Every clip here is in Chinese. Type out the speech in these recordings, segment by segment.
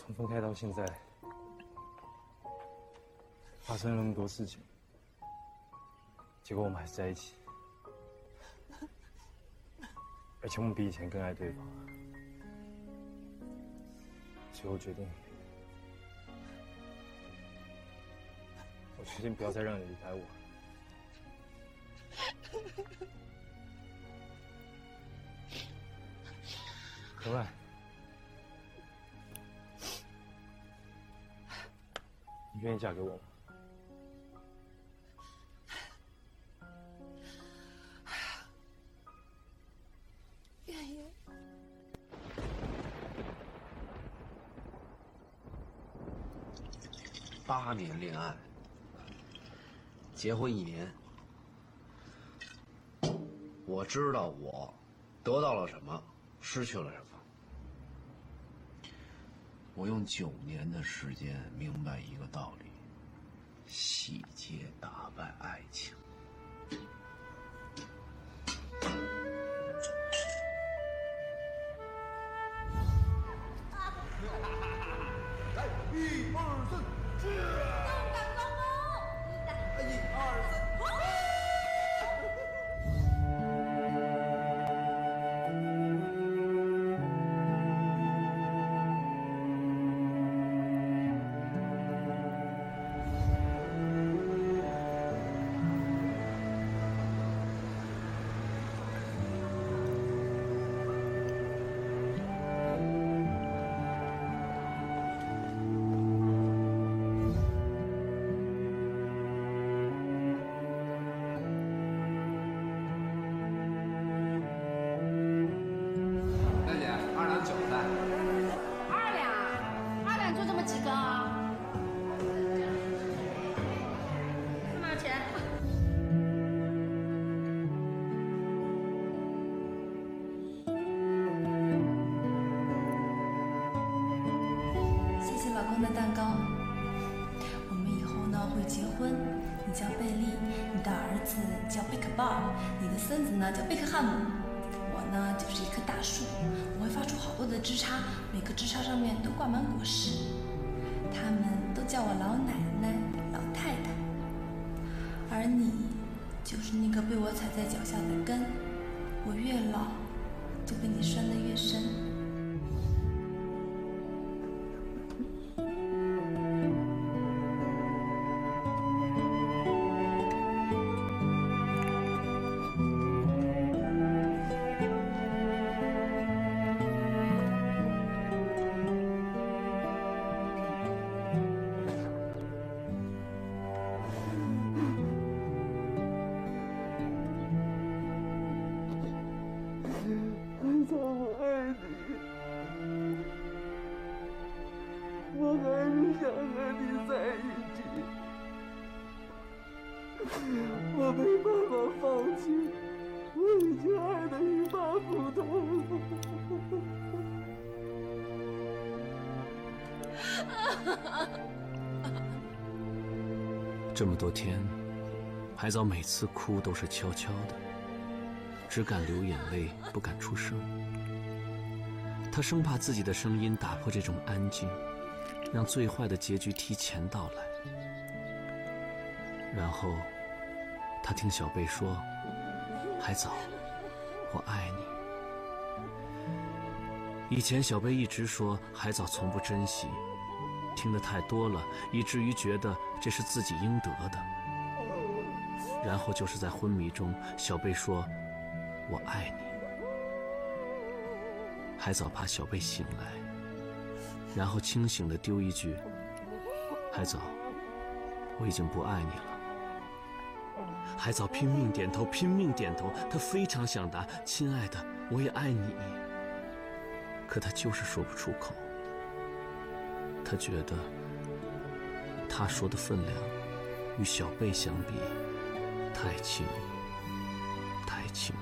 从分开到现在，发生了那么多事情，结果我们还是在一起，而且我们比以前更爱对方。所以我决定，我决定不要再让你离开我。何曼，你愿意嫁给我吗？愿意。八年恋爱，结婚一年，我知道我得到了什么，失去了什么。我用九年的时间明白一个道理：细节打败爱情。来，一二三，去！老公的蛋糕。我们以后呢会结婚，你叫贝利，你的儿子叫贝克鲍，你的孙子呢叫贝克汉姆。我呢就是一棵大树，我会发出好多的枝杈，每个枝杈上面都挂满果实。他们都叫我老奶奶、老太太，而你就是那个被我踩在脚下的根。我越老，就被你拴得越深。这么多天，海藻每次哭都是悄悄的，只敢流眼泪，不敢出声。他生怕自己的声音打破这种安静，让最坏的结局提前到来。然后，他听小贝说：“海藻，我爱你。”以前小贝一直说海藻从不珍惜，听得太多了，以至于觉得这是自己应得的。然后就是在昏迷中，小贝说：“我爱你。”海藻怕小贝醒来，然后清醒的丢一句：“海藻，我已经不爱你了。”海藻拼命点头，拼命点头，他非常想答：“亲爱的，我也爱你。”可他就是说不出口。他觉得，他说的分量，与小贝相比，太轻，太轻。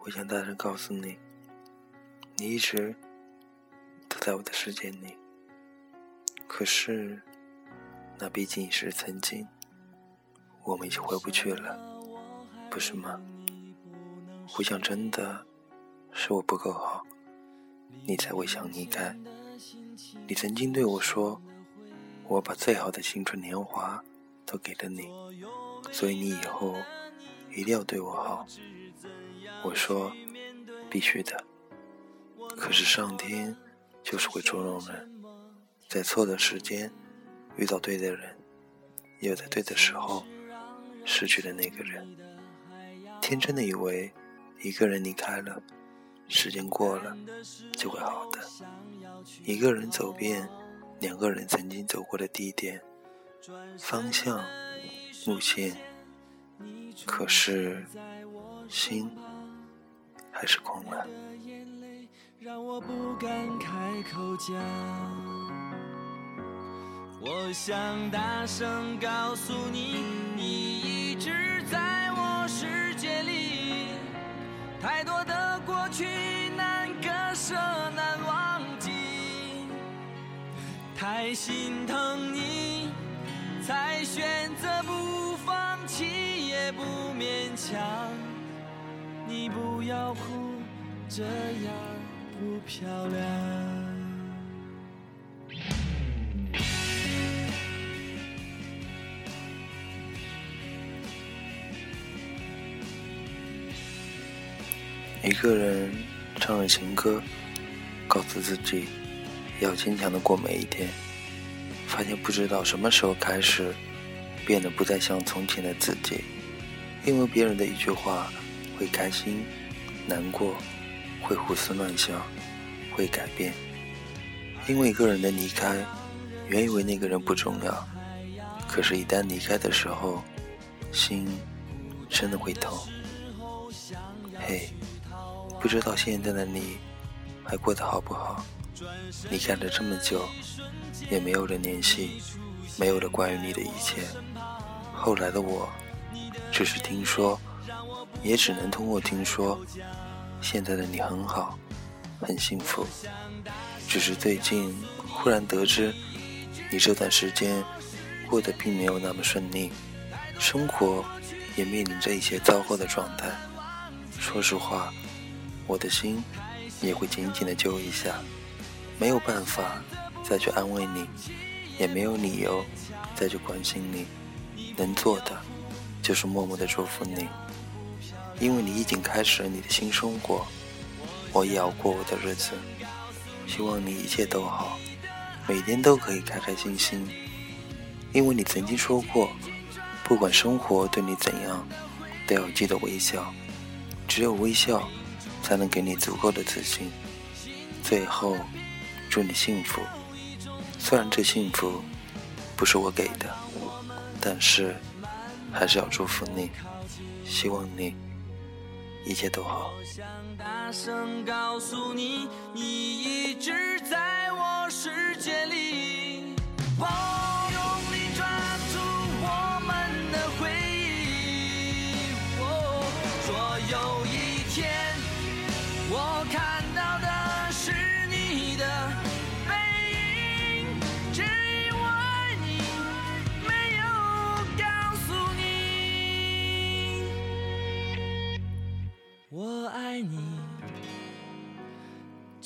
我想大声告诉你，你一直在我的世界里。可是，那毕竟是曾经，我们已经回不去了，不是吗？我想，真的是我不够好，你才会想离开。你曾经对我说，我把最好的青春年华都给了你，所以你以后一定要对我好。我说，必须的。可是上天就是会捉弄人，在错的时间遇到对的人，又在对的时候失去了那个人。天真的以为一个人离开了，时间过了就会好的。一个人走遍两个人曾经走过的地点、方向、路线，可是心还是空了。让我不敢开口讲，我想大声告诉你，你一直在我世界里。太多的过去难割舍难忘记，太心疼你，才选择不放弃也不勉强。你不要哭，这样。不漂亮。一个人唱着情歌，告诉自己要坚强的过每一天。发现不知道什么时候开始，变得不再像从前的自己，因为别人的一句话会开心、难过。会胡思乱想，会改变。因为一个人的离开，原以为那个人不重要，可是，一旦离开的时候，心真的会痛。嘿，不知道现在的你还过得好不好？离开了这么久，也没有了联系，没有了关于你的一切。后来的我，只是听说，也只能通过听说。现在的你很好，很幸福，只是最近忽然得知，你这段时间过得并没有那么顺利，生活也面临着一些糟糕的状态。说实话，我的心也会紧紧的揪一下，没有办法再去安慰你，也没有理由再去关心你，能做的就是默默的祝福你。因为你已经开始了你的新生活，我也要过我的日子。希望你一切都好，每天都可以开开心心。因为你曾经说过，不管生活对你怎样，都要记得微笑。只有微笑，才能给你足够的自信。最后，祝你幸福。虽然这幸福不是我给的，但是还是要祝福你。希望你。一切都好。